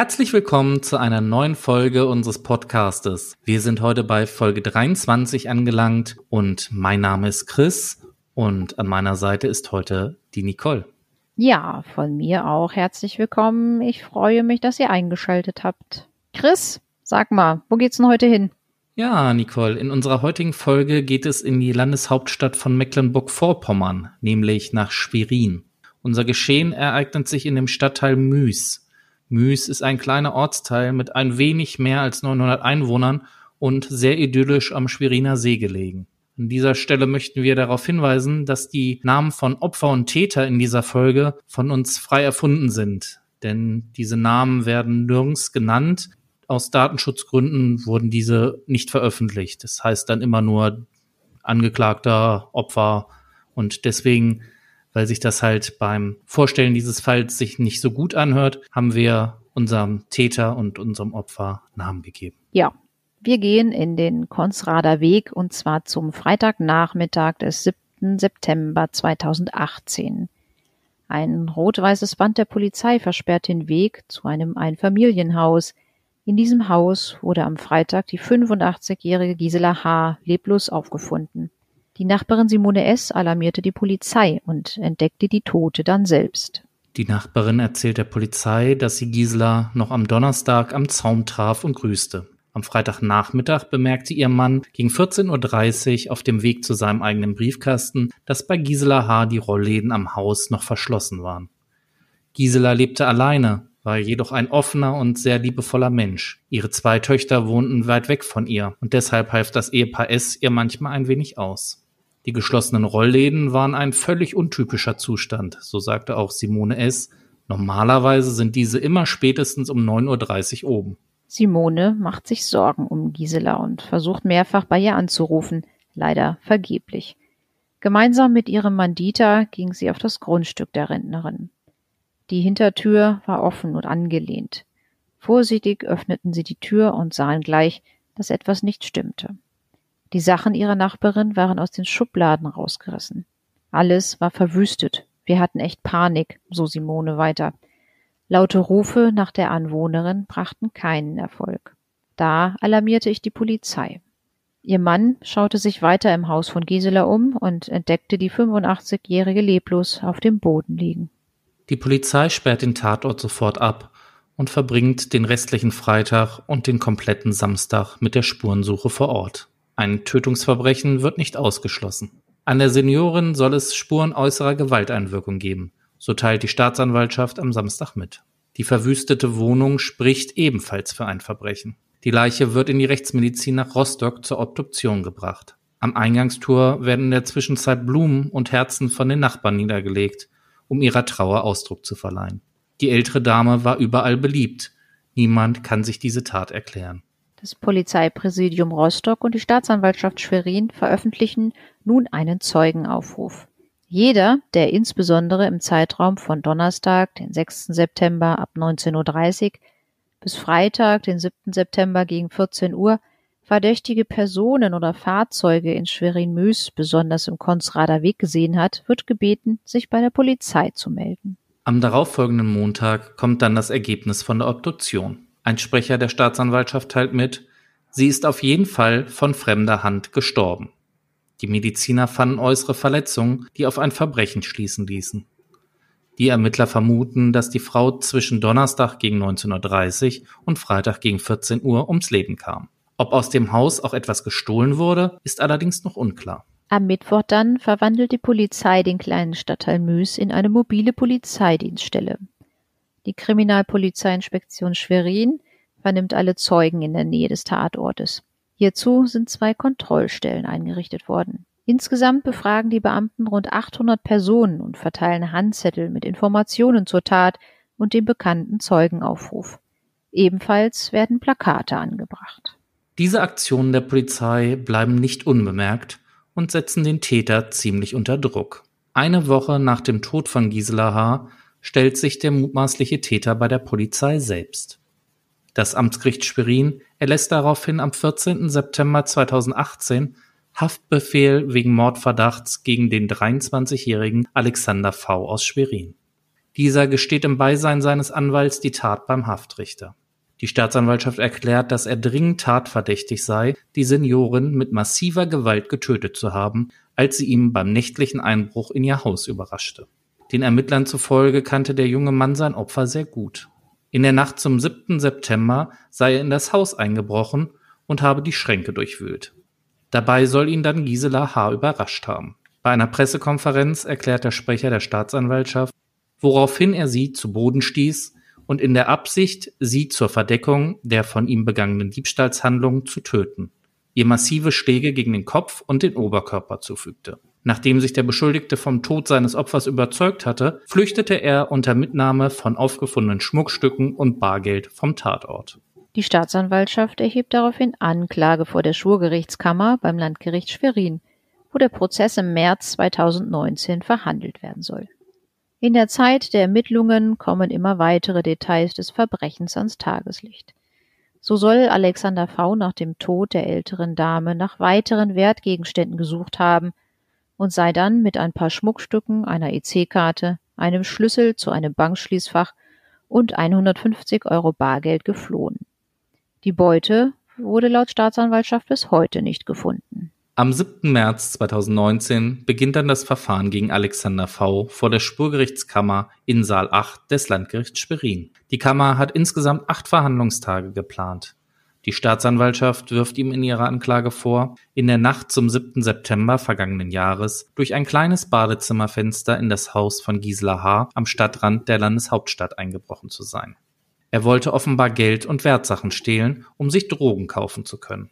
Herzlich willkommen zu einer neuen Folge unseres Podcastes. Wir sind heute bei Folge 23 angelangt und mein Name ist Chris und an meiner Seite ist heute die Nicole. Ja, von mir auch herzlich willkommen. Ich freue mich, dass ihr eingeschaltet habt. Chris, sag mal, wo geht's denn heute hin? Ja, Nicole, in unserer heutigen Folge geht es in die Landeshauptstadt von Mecklenburg-Vorpommern, nämlich nach Schwerin. Unser Geschehen ereignet sich in dem Stadtteil Müs. Müs ist ein kleiner Ortsteil mit ein wenig mehr als 900 Einwohnern und sehr idyllisch am Schweriner See gelegen. An dieser Stelle möchten wir darauf hinweisen, dass die Namen von Opfer und Täter in dieser Folge von uns frei erfunden sind. Denn diese Namen werden nirgends genannt. Aus Datenschutzgründen wurden diese nicht veröffentlicht. Das heißt dann immer nur Angeklagter, Opfer. Und deswegen weil sich das halt beim Vorstellen dieses Falls sich nicht so gut anhört, haben wir unserem Täter und unserem Opfer Namen gegeben. Ja, wir gehen in den Konsrader Weg und zwar zum Freitagnachmittag des 7. September 2018. Ein rot-weißes Band der Polizei versperrt den Weg zu einem Einfamilienhaus. In diesem Haus wurde am Freitag die 85-jährige Gisela H. leblos aufgefunden. Die Nachbarin Simone S. alarmierte die Polizei und entdeckte die Tote dann selbst. Die Nachbarin erzählt der Polizei, dass sie Gisela noch am Donnerstag am Zaum traf und grüßte. Am Freitagnachmittag bemerkte ihr Mann gegen 14.30 Uhr auf dem Weg zu seinem eigenen Briefkasten, dass bei Gisela H. die Rollläden am Haus noch verschlossen waren. Gisela lebte alleine, war jedoch ein offener und sehr liebevoller Mensch. Ihre zwei Töchter wohnten weit weg von ihr und deshalb half das Ehepaar S. ihr manchmal ein wenig aus. Die geschlossenen Rollläden waren ein völlig untypischer Zustand, so sagte auch Simone S. Normalerweise sind diese immer spätestens um 9.30 Uhr oben. Simone macht sich Sorgen um Gisela und versucht mehrfach bei ihr anzurufen, leider vergeblich. Gemeinsam mit ihrem Mann Dieter ging sie auf das Grundstück der Rentnerin. Die Hintertür war offen und angelehnt. Vorsichtig öffneten sie die Tür und sahen gleich, dass etwas nicht stimmte. Die Sachen ihrer Nachbarin waren aus den Schubladen rausgerissen. Alles war verwüstet. Wir hatten echt Panik, so Simone weiter. Laute Rufe nach der Anwohnerin brachten keinen Erfolg. Da alarmierte ich die Polizei. Ihr Mann schaute sich weiter im Haus von Gisela um und entdeckte die 85-jährige leblos auf dem Boden liegen. Die Polizei sperrt den Tatort sofort ab und verbringt den restlichen Freitag und den kompletten Samstag mit der Spurensuche vor Ort. Ein Tötungsverbrechen wird nicht ausgeschlossen. An der Seniorin soll es Spuren äußerer Gewalteinwirkung geben, so teilt die Staatsanwaltschaft am Samstag mit. Die verwüstete Wohnung spricht ebenfalls für ein Verbrechen. Die Leiche wird in die Rechtsmedizin nach Rostock zur Obduktion gebracht. Am Eingangstor werden in der Zwischenzeit Blumen und Herzen von den Nachbarn niedergelegt, um ihrer Trauer Ausdruck zu verleihen. Die ältere Dame war überall beliebt. Niemand kann sich diese Tat erklären. Das Polizeipräsidium Rostock und die Staatsanwaltschaft Schwerin veröffentlichen nun einen Zeugenaufruf. Jeder, der insbesondere im Zeitraum von Donnerstag, den 6. September ab 19.30 Uhr bis Freitag, den 7. September gegen 14 Uhr verdächtige Personen oder Fahrzeuge in Schwerin-Müs, besonders im Konsrader Weg gesehen hat, wird gebeten, sich bei der Polizei zu melden. Am darauffolgenden Montag kommt dann das Ergebnis von der Obduktion. Ein Sprecher der Staatsanwaltschaft teilt mit, sie ist auf jeden Fall von fremder Hand gestorben. Die Mediziner fanden äußere Verletzungen, die auf ein Verbrechen schließen ließen. Die Ermittler vermuten, dass die Frau zwischen Donnerstag gegen 19.30 Uhr und Freitag gegen 14 Uhr ums Leben kam. Ob aus dem Haus auch etwas gestohlen wurde, ist allerdings noch unklar. Am Mittwoch dann verwandelt die Polizei den kleinen Stadtteil Müs in eine mobile Polizeidienststelle. Die Kriminalpolizeiinspektion Schwerin vernimmt alle Zeugen in der Nähe des Tatortes. Hierzu sind zwei Kontrollstellen eingerichtet worden. Insgesamt befragen die Beamten rund 800 Personen und verteilen Handzettel mit Informationen zur Tat und dem bekannten Zeugenaufruf. Ebenfalls werden Plakate angebracht. Diese Aktionen der Polizei bleiben nicht unbemerkt und setzen den Täter ziemlich unter Druck. Eine Woche nach dem Tod von Gisela H stellt sich der mutmaßliche Täter bei der Polizei selbst. Das Amtsgericht Schwerin erlässt daraufhin am 14. September 2018 Haftbefehl wegen Mordverdachts gegen den 23-jährigen Alexander V. aus Schwerin. Dieser gesteht im Beisein seines Anwalts die Tat beim Haftrichter. Die Staatsanwaltschaft erklärt, dass er dringend tatverdächtig sei, die Seniorin mit massiver Gewalt getötet zu haben, als sie ihm beim nächtlichen Einbruch in ihr Haus überraschte. Den Ermittlern zufolge kannte der junge Mann sein Opfer sehr gut. In der Nacht zum 7. September sei er in das Haus eingebrochen und habe die Schränke durchwühlt. Dabei soll ihn dann Gisela H. überrascht haben. Bei einer Pressekonferenz erklärt der Sprecher der Staatsanwaltschaft, woraufhin er sie zu Boden stieß und in der Absicht, sie zur Verdeckung der von ihm begangenen Diebstahlshandlung zu töten, ihr massive Schläge gegen den Kopf und den Oberkörper zufügte. Nachdem sich der Beschuldigte vom Tod seines Opfers überzeugt hatte, flüchtete er unter Mitnahme von aufgefundenen Schmuckstücken und Bargeld vom Tatort. Die Staatsanwaltschaft erhebt daraufhin Anklage vor der Schwurgerichtskammer beim Landgericht Schwerin, wo der Prozess im März 2019 verhandelt werden soll. In der Zeit der Ermittlungen kommen immer weitere Details des Verbrechens ans Tageslicht. So soll Alexander V. nach dem Tod der älteren Dame nach weiteren Wertgegenständen gesucht haben und sei dann mit ein paar Schmuckstücken, einer EC-Karte, einem Schlüssel zu einem Bankschließfach und 150 Euro Bargeld geflohen. Die Beute wurde laut Staatsanwaltschaft bis heute nicht gefunden. Am 7. März 2019 beginnt dann das Verfahren gegen Alexander V. vor der Spurgerichtskammer in Saal 8 des Landgerichts Schwerin. Die Kammer hat insgesamt acht Verhandlungstage geplant. Die Staatsanwaltschaft wirft ihm in ihrer Anklage vor, in der Nacht zum 7. September vergangenen Jahres durch ein kleines Badezimmerfenster in das Haus von Gisela H. am Stadtrand der Landeshauptstadt eingebrochen zu sein. Er wollte offenbar Geld und Wertsachen stehlen, um sich Drogen kaufen zu können.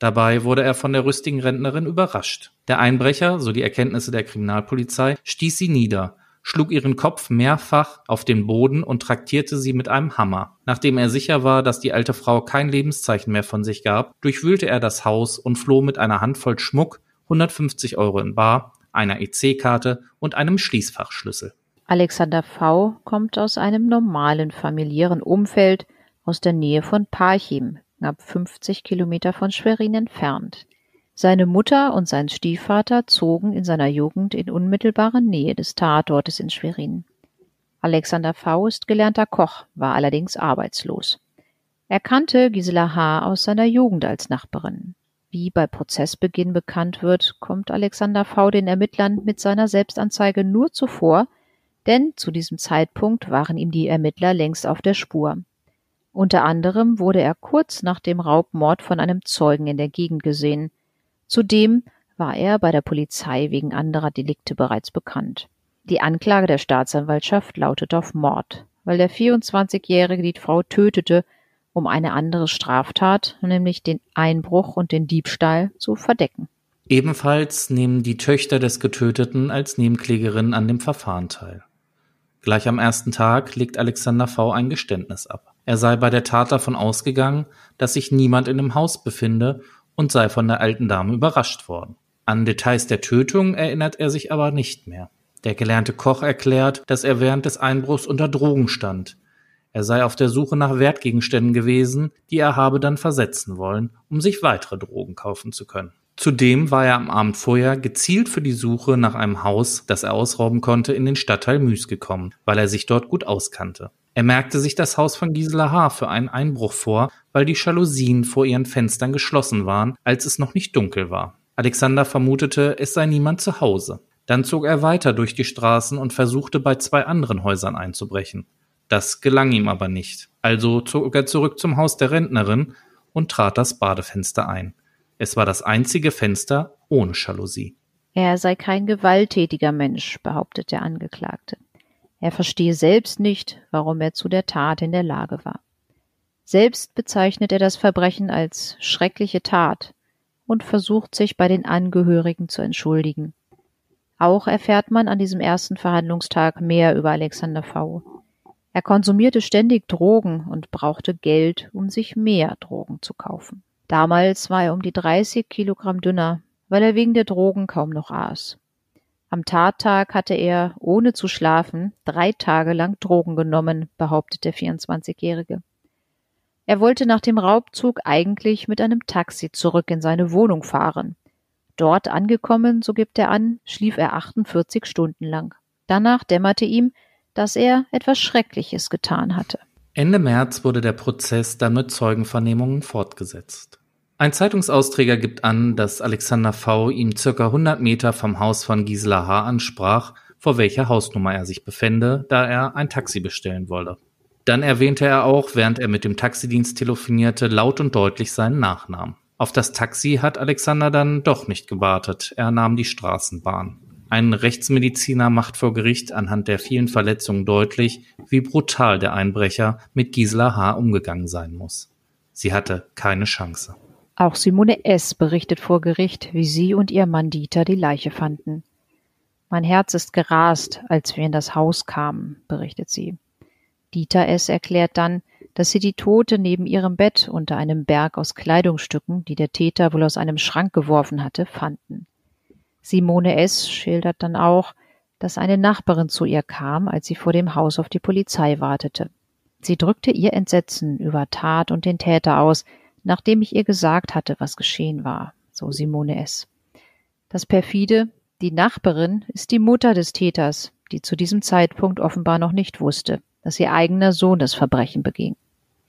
Dabei wurde er von der rüstigen Rentnerin überrascht. Der Einbrecher, so die Erkenntnisse der Kriminalpolizei, stieß sie nieder, schlug ihren Kopf mehrfach auf den Boden und traktierte sie mit einem Hammer. Nachdem er sicher war, dass die alte Frau kein Lebenszeichen mehr von sich gab, durchwühlte er das Haus und floh mit einer Handvoll Schmuck, 150 Euro in Bar, einer EC-Karte und einem Schließfachschlüssel. Alexander V. kommt aus einem normalen familiären Umfeld aus der Nähe von Parchim, knapp 50 Kilometer von Schwerin entfernt. Seine Mutter und sein Stiefvater zogen in seiner Jugend in unmittelbarer Nähe des Tatortes in Schwerin. Alexander V. ist gelernter Koch, war allerdings arbeitslos. Er kannte Gisela H. aus seiner Jugend als Nachbarin. Wie bei Prozessbeginn bekannt wird, kommt Alexander V. den Ermittlern mit seiner Selbstanzeige nur zuvor, denn zu diesem Zeitpunkt waren ihm die Ermittler längst auf der Spur. Unter anderem wurde er kurz nach dem Raubmord von einem Zeugen in der Gegend gesehen. Zudem war er bei der Polizei wegen anderer Delikte bereits bekannt. Die Anklage der Staatsanwaltschaft lautet auf Mord, weil der 24-Jährige die Frau tötete, um eine andere Straftat, nämlich den Einbruch und den Diebstahl, zu verdecken. Ebenfalls nehmen die Töchter des Getöteten als Nebenklägerinnen an dem Verfahren teil. Gleich am ersten Tag legt Alexander V. ein Geständnis ab. Er sei bei der Tat davon ausgegangen, dass sich niemand in dem Haus befinde und sei von der alten Dame überrascht worden. An Details der Tötung erinnert er sich aber nicht mehr. Der gelernte Koch erklärt, dass er während des Einbruchs unter Drogen stand. Er sei auf der Suche nach Wertgegenständen gewesen, die er habe dann versetzen wollen, um sich weitere Drogen kaufen zu können. Zudem war er am Abend vorher gezielt für die Suche nach einem Haus, das er ausrauben konnte, in den Stadtteil Müs gekommen, weil er sich dort gut auskannte. Er merkte sich das Haus von Gisela H. für einen Einbruch vor, weil die Jalousien vor ihren Fenstern geschlossen waren, als es noch nicht dunkel war. Alexander vermutete, es sei niemand zu Hause. Dann zog er weiter durch die Straßen und versuchte bei zwei anderen Häusern einzubrechen. Das gelang ihm aber nicht. Also zog er zurück zum Haus der Rentnerin und trat das Badefenster ein. Es war das einzige Fenster ohne Jalousie. Er sei kein gewalttätiger Mensch, behauptet der Angeklagte. Er verstehe selbst nicht, warum er zu der Tat in der Lage war. Selbst bezeichnet er das Verbrechen als schreckliche Tat und versucht sich bei den Angehörigen zu entschuldigen. Auch erfährt man an diesem ersten Verhandlungstag mehr über Alexander V. Er konsumierte ständig Drogen und brauchte Geld, um sich mehr Drogen zu kaufen. Damals war er um die 30 Kilogramm dünner, weil er wegen der Drogen kaum noch aß. Am Tattag hatte er, ohne zu schlafen, drei Tage lang Drogen genommen, behauptet der 24-Jährige. Er wollte nach dem Raubzug eigentlich mit einem Taxi zurück in seine Wohnung fahren. Dort angekommen, so gibt er an, schlief er 48 Stunden lang. Danach dämmerte ihm, dass er etwas Schreckliches getan hatte. Ende März wurde der Prozess dann mit Zeugenvernehmungen fortgesetzt. Ein Zeitungsausträger gibt an, dass Alexander V. ihm circa 100 Meter vom Haus von Gisela H. ansprach, vor welcher Hausnummer er sich befände, da er ein Taxi bestellen wolle. Dann erwähnte er auch, während er mit dem Taxidienst telefonierte, laut und deutlich seinen Nachnamen. Auf das Taxi hat Alexander dann doch nicht gewartet, er nahm die Straßenbahn. Ein Rechtsmediziner macht vor Gericht anhand der vielen Verletzungen deutlich, wie brutal der Einbrecher mit Gisela H. umgegangen sein muss. Sie hatte keine Chance. Auch Simone S. berichtet vor Gericht, wie sie und ihr Mann Dieter die Leiche fanden. Mein Herz ist gerast, als wir in das Haus kamen, berichtet sie. Dieter S. erklärt dann, dass sie die Tote neben ihrem Bett unter einem Berg aus Kleidungsstücken, die der Täter wohl aus einem Schrank geworfen hatte, fanden. Simone S. schildert dann auch, dass eine Nachbarin zu ihr kam, als sie vor dem Haus auf die Polizei wartete. Sie drückte ihr Entsetzen über Tat und den Täter aus, nachdem ich ihr gesagt hatte, was geschehen war, so Simone S. Das perfide, die Nachbarin ist die Mutter des Täters, die zu diesem Zeitpunkt offenbar noch nicht wusste, dass ihr eigener Sohn das Verbrechen beging.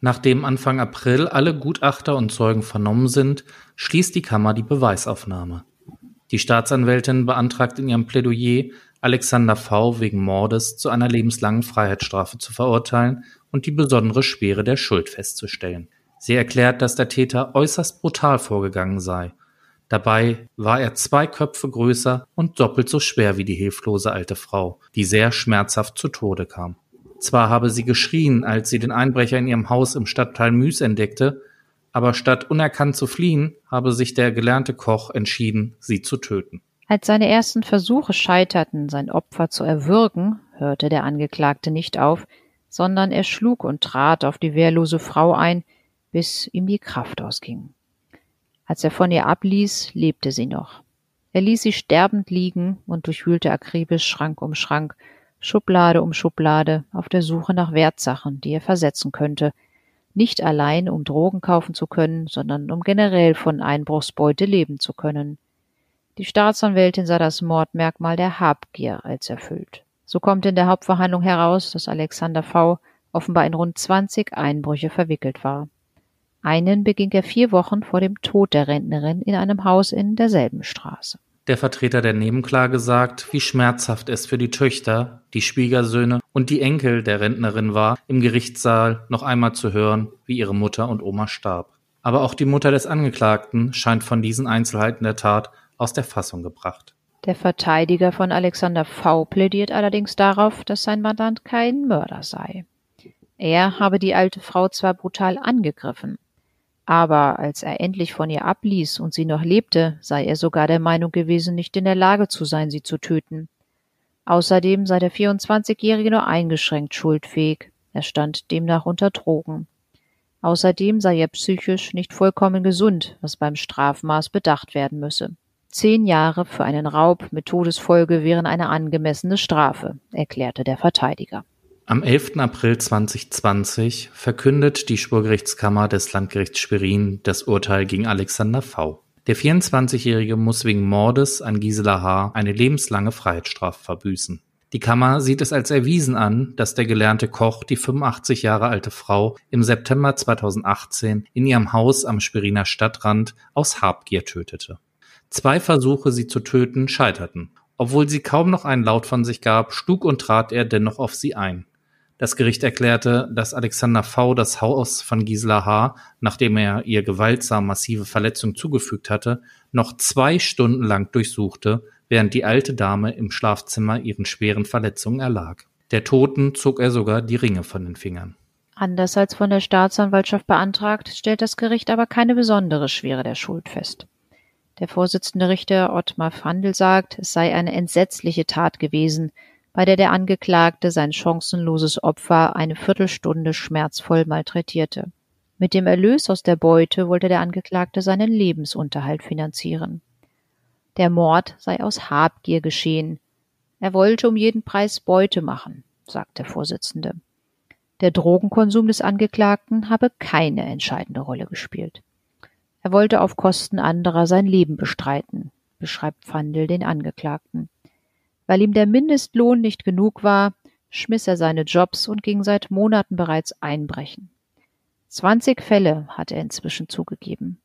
Nachdem Anfang April alle Gutachter und Zeugen vernommen sind, schließt die Kammer die Beweisaufnahme. Die Staatsanwältin beantragt in ihrem Plädoyer, Alexander V. wegen Mordes zu einer lebenslangen Freiheitsstrafe zu verurteilen und die besondere Schwere der Schuld festzustellen. Sie erklärt, dass der Täter äußerst brutal vorgegangen sei. Dabei war er zwei Köpfe größer und doppelt so schwer wie die hilflose alte Frau, die sehr schmerzhaft zu Tode kam. Zwar habe sie geschrien, als sie den Einbrecher in ihrem Haus im Stadtteil Müs entdeckte, aber statt unerkannt zu fliehen, habe sich der gelernte Koch entschieden, sie zu töten. Als seine ersten Versuche scheiterten, sein Opfer zu erwürgen, hörte der Angeklagte nicht auf, sondern er schlug und trat auf die wehrlose Frau ein, bis ihm die Kraft ausging. Als er von ihr abließ, lebte sie noch. Er ließ sie sterbend liegen und durchwühlte akribisch Schrank um Schrank, Schublade um Schublade, auf der Suche nach Wertsachen, die er versetzen könnte, nicht allein, um Drogen kaufen zu können, sondern um generell von Einbruchsbeute leben zu können. Die Staatsanwältin sah das Mordmerkmal der Habgier als erfüllt. So kommt in der Hauptverhandlung heraus, dass Alexander V. offenbar in rund 20 Einbrüche verwickelt war. Einen beging er vier Wochen vor dem Tod der Rentnerin in einem Haus in derselben Straße. Der Vertreter der Nebenklage sagt, wie schmerzhaft es für die Töchter, die Schwiegersöhne und die Enkel der Rentnerin war, im Gerichtssaal noch einmal zu hören, wie ihre Mutter und Oma starb. Aber auch die Mutter des Angeklagten scheint von diesen Einzelheiten der Tat aus der Fassung gebracht. Der Verteidiger von Alexander V. plädiert allerdings darauf, dass sein Mandant kein Mörder sei. Er habe die alte Frau zwar brutal angegriffen, aber als er endlich von ihr abließ und sie noch lebte, sei er sogar der Meinung gewesen, nicht in der Lage zu sein, sie zu töten. Außerdem sei der 24-Jährige nur eingeschränkt schuldfähig. Er stand demnach unter Drogen. Außerdem sei er psychisch nicht vollkommen gesund, was beim Strafmaß bedacht werden müsse. Zehn Jahre für einen Raub mit Todesfolge wären eine angemessene Strafe, erklärte der Verteidiger. Am 11. April 2020 verkündet die Schwurgerichtskammer des Landgerichts Schwerin das Urteil gegen Alexander V. Der 24-Jährige muss wegen Mordes an Gisela H. eine lebenslange Freiheitsstrafe verbüßen. Die Kammer sieht es als erwiesen an, dass der gelernte Koch die 85 Jahre alte Frau im September 2018 in ihrem Haus am Schweriner Stadtrand aus Habgier tötete. Zwei Versuche, sie zu töten, scheiterten. Obwohl sie kaum noch einen Laut von sich gab, schlug und trat er dennoch auf sie ein. Das Gericht erklärte, dass Alexander V. das Haus von Gisela H., nachdem er ihr gewaltsam massive Verletzungen zugefügt hatte, noch zwei Stunden lang durchsuchte, während die alte Dame im Schlafzimmer ihren schweren Verletzungen erlag. Der Toten zog er sogar die Ringe von den Fingern. Anders als von der Staatsanwaltschaft beantragt, stellt das Gericht aber keine besondere Schwere der Schuld fest. Der Vorsitzende Richter Ottmar Fandl sagt, es sei eine entsetzliche Tat gewesen, bei der der Angeklagte sein chancenloses Opfer eine Viertelstunde schmerzvoll malträtierte. Mit dem Erlös aus der Beute wollte der Angeklagte seinen Lebensunterhalt finanzieren. Der Mord sei aus Habgier geschehen. Er wollte um jeden Preis Beute machen, sagt der Vorsitzende. Der Drogenkonsum des Angeklagten habe keine entscheidende Rolle gespielt. Er wollte auf Kosten anderer sein Leben bestreiten, beschreibt Pfandl den Angeklagten. Weil ihm der Mindestlohn nicht genug war, schmiss er seine Jobs und ging seit Monaten bereits einbrechen. Zwanzig Fälle hat er inzwischen zugegeben.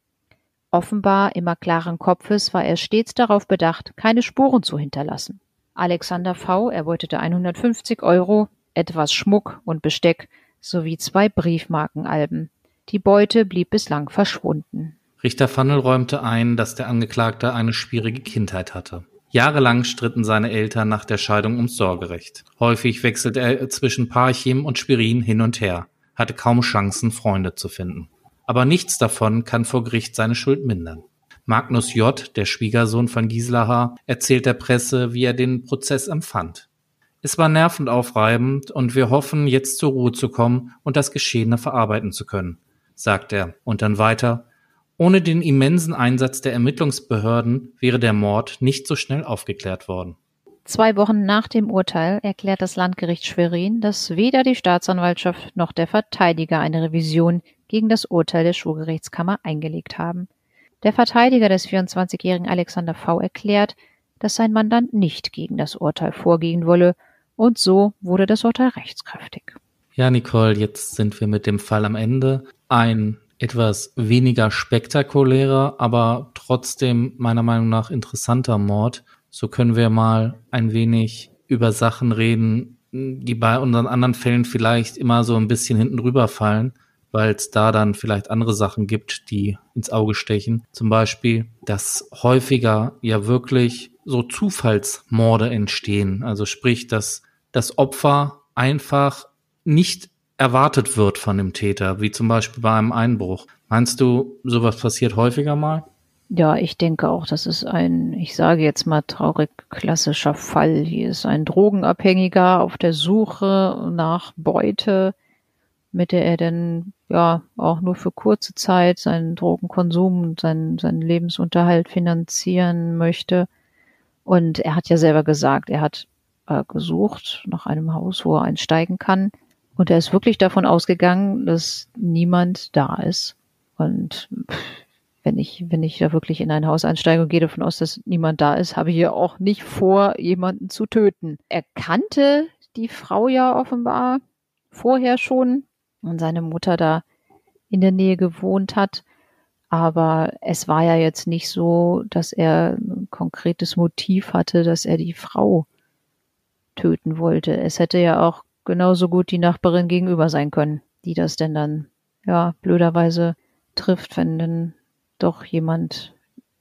Offenbar immer klaren Kopfes war er stets darauf bedacht, keine Spuren zu hinterlassen. Alexander V. erbeutete 150 Euro, etwas Schmuck und Besteck sowie zwei Briefmarkenalben. Die Beute blieb bislang verschwunden. Richter Fannel räumte ein, dass der Angeklagte eine schwierige Kindheit hatte. Jahrelang stritten seine Eltern nach der Scheidung ums Sorgerecht. Häufig wechselte er zwischen Parchim und Spirin hin und her, hatte kaum Chancen, Freunde zu finden. Aber nichts davon kann vor Gericht seine Schuld mindern. Magnus J., der Schwiegersohn von Gisela H., erzählt der Presse, wie er den Prozess empfand. Es war nervend aufreibend und wir hoffen, jetzt zur Ruhe zu kommen und das Geschehene verarbeiten zu können, sagt er und dann weiter. Ohne den immensen Einsatz der Ermittlungsbehörden wäre der Mord nicht so schnell aufgeklärt worden. Zwei Wochen nach dem Urteil erklärt das Landgericht Schwerin, dass weder die Staatsanwaltschaft noch der Verteidiger eine Revision gegen das Urteil der Schulgerichtskammer eingelegt haben. Der Verteidiger des 24-jährigen Alexander V. erklärt, dass sein Mandant nicht gegen das Urteil vorgehen wolle, und so wurde das Urteil rechtskräftig. Ja, Nicole, jetzt sind wir mit dem Fall am Ende. Ein etwas weniger spektakulärer, aber trotzdem meiner Meinung nach interessanter Mord. So können wir mal ein wenig über Sachen reden, die bei unseren anderen Fällen vielleicht immer so ein bisschen hinten rüber fallen, weil es da dann vielleicht andere Sachen gibt, die ins Auge stechen. Zum Beispiel, dass häufiger ja wirklich so Zufallsmorde entstehen. Also sprich, dass das Opfer einfach nicht erwartet wird von dem Täter, wie zum Beispiel bei einem Einbruch. Meinst du, sowas passiert häufiger mal? Ja, ich denke auch, das ist ein, ich sage jetzt mal traurig klassischer Fall. Hier ist ein Drogenabhängiger auf der Suche nach Beute, mit der er dann ja auch nur für kurze Zeit seinen Drogenkonsum und seinen, seinen Lebensunterhalt finanzieren möchte. Und er hat ja selber gesagt, er hat äh, gesucht nach einem Haus, wo er einsteigen kann. Und er ist wirklich davon ausgegangen, dass niemand da ist. Und wenn ich, wenn ich da wirklich in ein Haus einsteige und gehe davon aus, dass niemand da ist, habe ich ja auch nicht vor, jemanden zu töten. Er kannte die Frau ja offenbar vorher schon und seine Mutter da in der Nähe gewohnt hat. Aber es war ja jetzt nicht so, dass er ein konkretes Motiv hatte, dass er die Frau töten wollte. Es hätte ja auch genauso gut die Nachbarin gegenüber sein können, die das denn dann, ja, blöderweise trifft, wenn denn doch jemand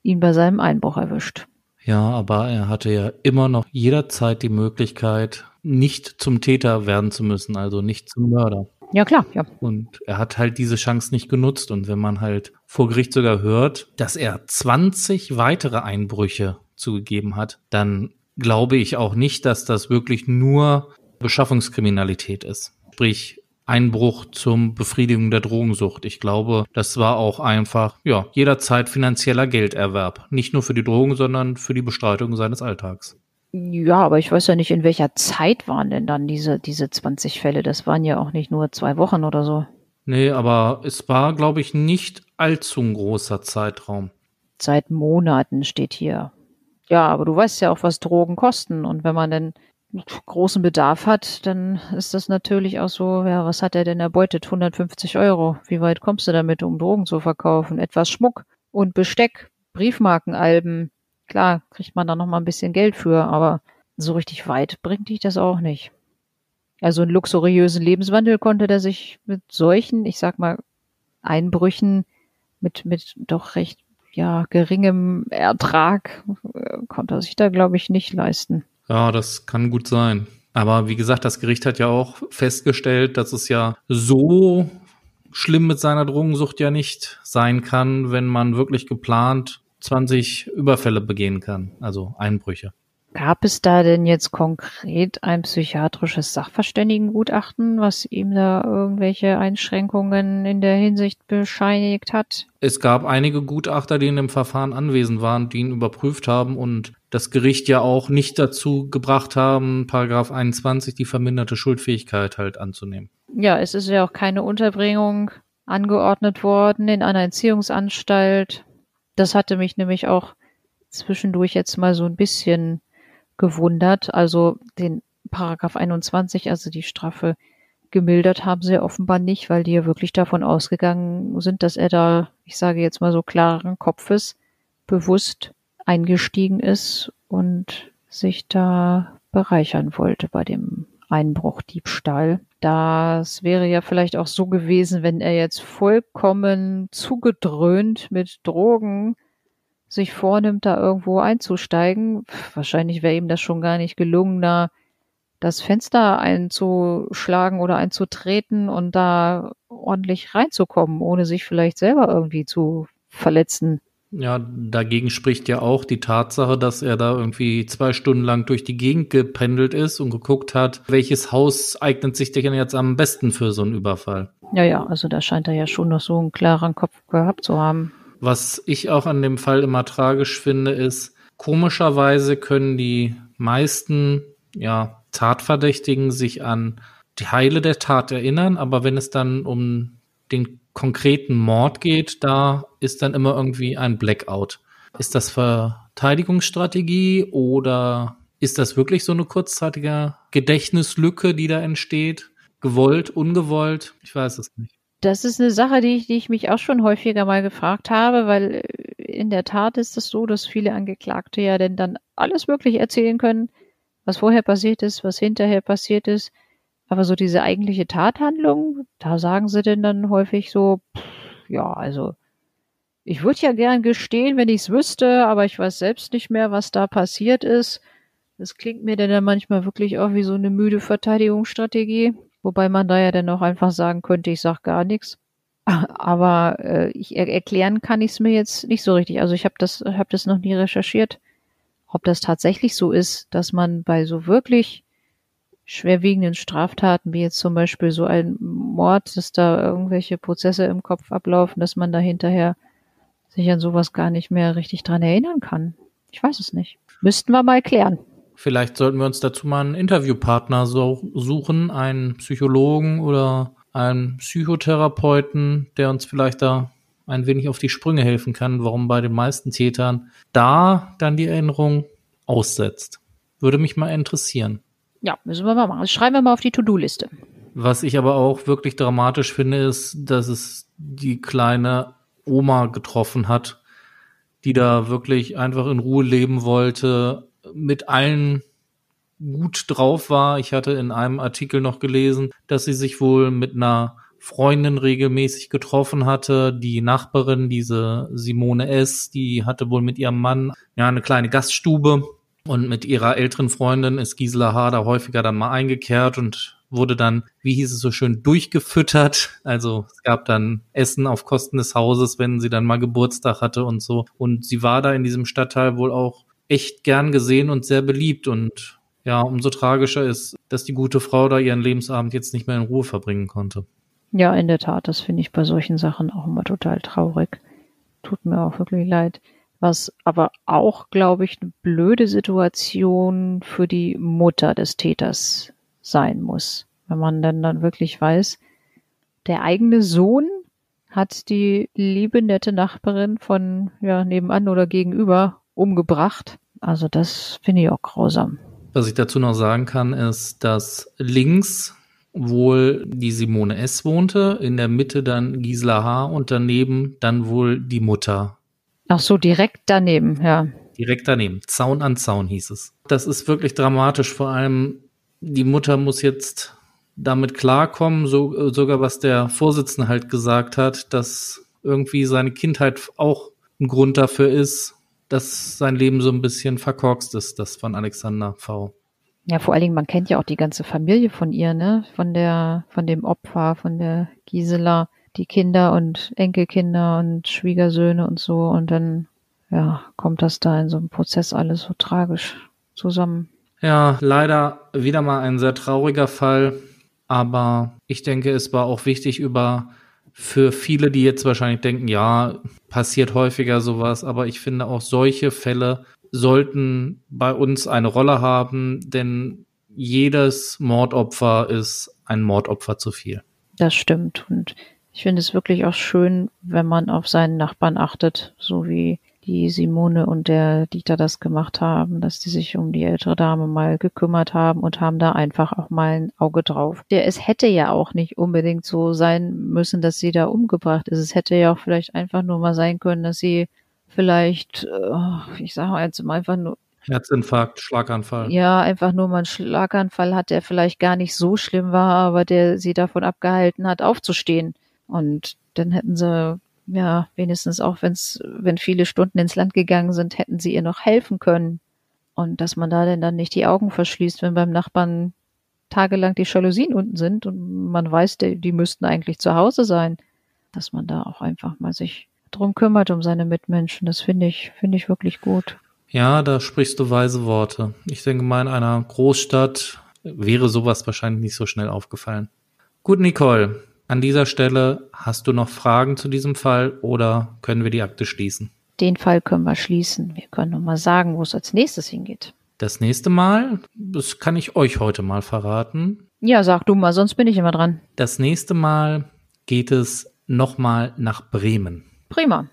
ihn bei seinem Einbruch erwischt. Ja, aber er hatte ja immer noch jederzeit die Möglichkeit, nicht zum Täter werden zu müssen, also nicht zum Mörder. Ja, klar, ja. Und er hat halt diese Chance nicht genutzt. Und wenn man halt vor Gericht sogar hört, dass er 20 weitere Einbrüche zugegeben hat, dann glaube ich auch nicht, dass das wirklich nur Beschaffungskriminalität ist. Sprich, Einbruch zum Befriedigung der Drogensucht. Ich glaube, das war auch einfach, ja, jederzeit finanzieller Gelderwerb. Nicht nur für die Drogen, sondern für die Bestreitung seines Alltags. Ja, aber ich weiß ja nicht, in welcher Zeit waren denn dann diese, diese 20 Fälle? Das waren ja auch nicht nur zwei Wochen oder so. Nee, aber es war, glaube ich, nicht allzu ein großer Zeitraum. Seit Monaten steht hier. Ja, aber du weißt ja auch, was Drogen kosten. Und wenn man denn großen Bedarf hat, dann ist das natürlich auch so, ja, was hat er denn erbeutet? 150 Euro. Wie weit kommst du damit, um Drogen zu verkaufen? Etwas Schmuck und Besteck, Briefmarkenalben. Klar, kriegt man da noch mal ein bisschen Geld für, aber so richtig weit bringt dich das auch nicht. Also einen luxuriösen Lebenswandel konnte er sich mit solchen, ich sag mal, Einbrüchen mit, mit doch recht, ja, geringem Ertrag äh, konnte er sich da, glaube ich, nicht leisten. Ja, das kann gut sein. Aber wie gesagt, das Gericht hat ja auch festgestellt, dass es ja so schlimm mit seiner Drogensucht ja nicht sein kann, wenn man wirklich geplant 20 Überfälle begehen kann, also Einbrüche. Gab es da denn jetzt konkret ein psychiatrisches Sachverständigengutachten, was ihm da irgendwelche Einschränkungen in der Hinsicht bescheinigt hat? Es gab einige Gutachter, die in dem Verfahren anwesend waren, die ihn überprüft haben und das Gericht ja auch nicht dazu gebracht haben, Paragraph 21 die verminderte Schuldfähigkeit halt anzunehmen. Ja, es ist ja auch keine Unterbringung angeordnet worden in einer Entziehungsanstalt. Das hatte mich nämlich auch zwischendurch jetzt mal so ein bisschen gewundert. Also den Paragraph 21, also die Strafe gemildert haben sie offenbar nicht, weil die ja wirklich davon ausgegangen sind, dass er da, ich sage jetzt mal so klaren Kopfes, bewusst eingestiegen ist und sich da bereichern wollte bei dem Einbruch, Diebstahl. Das wäre ja vielleicht auch so gewesen, wenn er jetzt vollkommen zugedröhnt mit Drogen sich vornimmt, da irgendwo einzusteigen. Wahrscheinlich wäre ihm das schon gar nicht gelungen, da das Fenster einzuschlagen oder einzutreten und da ordentlich reinzukommen, ohne sich vielleicht selber irgendwie zu verletzen. Ja, dagegen spricht ja auch die Tatsache, dass er da irgendwie zwei Stunden lang durch die Gegend gependelt ist und geguckt hat, welches Haus eignet sich denn jetzt am besten für so einen Überfall. Ja, ja, also da scheint er ja schon noch so einen klaren Kopf gehabt zu haben. Was ich auch an dem Fall immer tragisch finde, ist, komischerweise können die meisten, ja, Tatverdächtigen sich an die Heile der Tat erinnern, aber wenn es dann um den konkreten Mord geht, da ist dann immer irgendwie ein Blackout. Ist das Verteidigungsstrategie oder ist das wirklich so eine kurzzeitige Gedächtnislücke, die da entsteht? Gewollt, ungewollt? Ich weiß es nicht. Das ist eine Sache, die ich, die ich mich auch schon häufiger mal gefragt habe, weil äh, in der Tat ist es so, dass viele Angeklagte ja denn dann alles wirklich erzählen können, was vorher passiert ist, was hinterher passiert ist. Aber so diese eigentliche Tathandlung, da sagen sie denn dann häufig so, pff, ja, also ich würde ja gern gestehen, wenn ich es wüsste, aber ich weiß selbst nicht mehr, was da passiert ist. Das klingt mir denn dann manchmal wirklich auch wie so eine müde Verteidigungsstrategie, wobei man da ja dann auch einfach sagen könnte, ich sag gar nichts. Aber äh, ich er erklären kann ich es mir jetzt nicht so richtig. Also ich habe das, hab das noch nie recherchiert ob das tatsächlich so ist, dass man bei so wirklich schwerwiegenden Straftaten, wie jetzt zum Beispiel so ein Mord, dass da irgendwelche Prozesse im Kopf ablaufen, dass man da hinterher sich an sowas gar nicht mehr richtig dran erinnern kann. Ich weiß es nicht. Müssten wir mal klären. Vielleicht sollten wir uns dazu mal einen Interviewpartner so suchen, einen Psychologen oder einen Psychotherapeuten, der uns vielleicht da ein wenig auf die Sprünge helfen kann, warum bei den meisten Tätern da dann die Erinnerung aussetzt. Würde mich mal interessieren. Ja, müssen wir mal machen. Das schreiben wir mal auf die To-Do-Liste. Was ich aber auch wirklich dramatisch finde, ist, dass es die kleine Oma getroffen hat, die da wirklich einfach in Ruhe leben wollte, mit allen gut drauf war. Ich hatte in einem Artikel noch gelesen, dass sie sich wohl mit einer Freundin regelmäßig getroffen hatte. Die Nachbarin, diese Simone S., die hatte wohl mit ihrem Mann ja eine kleine Gaststube und mit ihrer älteren Freundin ist Gisela H. da häufiger dann mal eingekehrt und wurde dann, wie hieß es so schön, durchgefüttert. Also es gab dann Essen auf Kosten des Hauses, wenn sie dann mal Geburtstag hatte und so. Und sie war da in diesem Stadtteil wohl auch echt gern gesehen und sehr beliebt. Und ja, umso tragischer ist, dass die gute Frau da ihren Lebensabend jetzt nicht mehr in Ruhe verbringen konnte. Ja, in der Tat, das finde ich bei solchen Sachen auch immer total traurig. Tut mir auch wirklich leid. Was aber auch, glaube ich, eine blöde Situation für die Mutter des Täters sein muss. Wenn man dann dann wirklich weiß, der eigene Sohn hat die liebe, nette Nachbarin von ja, nebenan oder gegenüber umgebracht. Also das finde ich auch grausam. Was ich dazu noch sagen kann, ist, dass links wohl die Simone S. wohnte, in der Mitte dann Gisela H. und daneben dann wohl die Mutter. Ach so, direkt daneben, ja. Direkt daneben. Zaun an Zaun hieß es. Das ist wirklich dramatisch. Vor allem die Mutter muss jetzt damit klarkommen, so, sogar was der Vorsitzende halt gesagt hat, dass irgendwie seine Kindheit auch ein Grund dafür ist, dass sein Leben so ein bisschen verkorkst ist, das von Alexander V. Ja, vor allen Dingen, man kennt ja auch die ganze Familie von ihr, ne? Von der, von dem Opfer, von der Gisela, die Kinder und Enkelkinder und Schwiegersöhne und so. Und dann, ja, kommt das da in so einem Prozess alles so tragisch zusammen. Ja, leider wieder mal ein sehr trauriger Fall. Aber ich denke, es war auch wichtig über für viele, die jetzt wahrscheinlich denken, ja, passiert häufiger sowas, aber ich finde auch solche Fälle sollten bei uns eine Rolle haben, denn jedes Mordopfer ist ein Mordopfer zu viel. Das stimmt. Und ich finde es wirklich auch schön, wenn man auf seinen Nachbarn achtet, so wie die Simone und der Dieter das gemacht haben, dass die sich um die ältere Dame mal gekümmert haben und haben da einfach auch mal ein Auge drauf. Der, es hätte ja auch nicht unbedingt so sein müssen, dass sie da umgebracht ist. Es hätte ja auch vielleicht einfach nur mal sein können, dass sie vielleicht, äh, ich sage mal jetzt einfach nur Herzinfarkt, Schlaganfall. Ja, einfach nur mal einen Schlaganfall hat, der vielleicht gar nicht so schlimm war, aber der sie davon abgehalten hat, aufzustehen. Und dann hätten sie, ja, wenigstens auch wenn's, wenn viele Stunden ins Land gegangen sind, hätten sie ihr noch helfen können. Und dass man da denn dann nicht die Augen verschließt, wenn beim Nachbarn tagelang die Jalousien unten sind und man weiß, die, die müssten eigentlich zu Hause sein, dass man da auch einfach mal sich drum kümmert um seine Mitmenschen. Das finde ich, finde ich wirklich gut. Ja, da sprichst du weise Worte. Ich denke mal, in einer Großstadt wäre sowas wahrscheinlich nicht so schnell aufgefallen. Gut, Nicole, an dieser Stelle hast du noch Fragen zu diesem Fall oder können wir die Akte schließen? Den Fall können wir schließen. Wir können noch mal sagen, wo es als nächstes hingeht. Das nächste Mal, das kann ich euch heute mal verraten. Ja, sag du mal, sonst bin ich immer dran. Das nächste Mal geht es nochmal nach Bremen. Prima.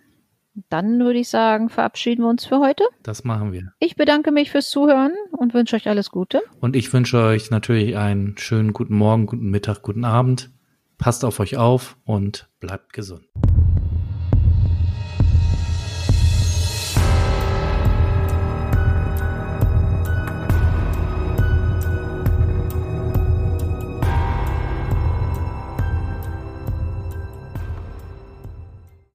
Dann würde ich sagen, verabschieden wir uns für heute. Das machen wir. Ich bedanke mich fürs Zuhören und wünsche euch alles Gute. Und ich wünsche euch natürlich einen schönen guten Morgen, guten Mittag, guten Abend. Passt auf euch auf und bleibt gesund.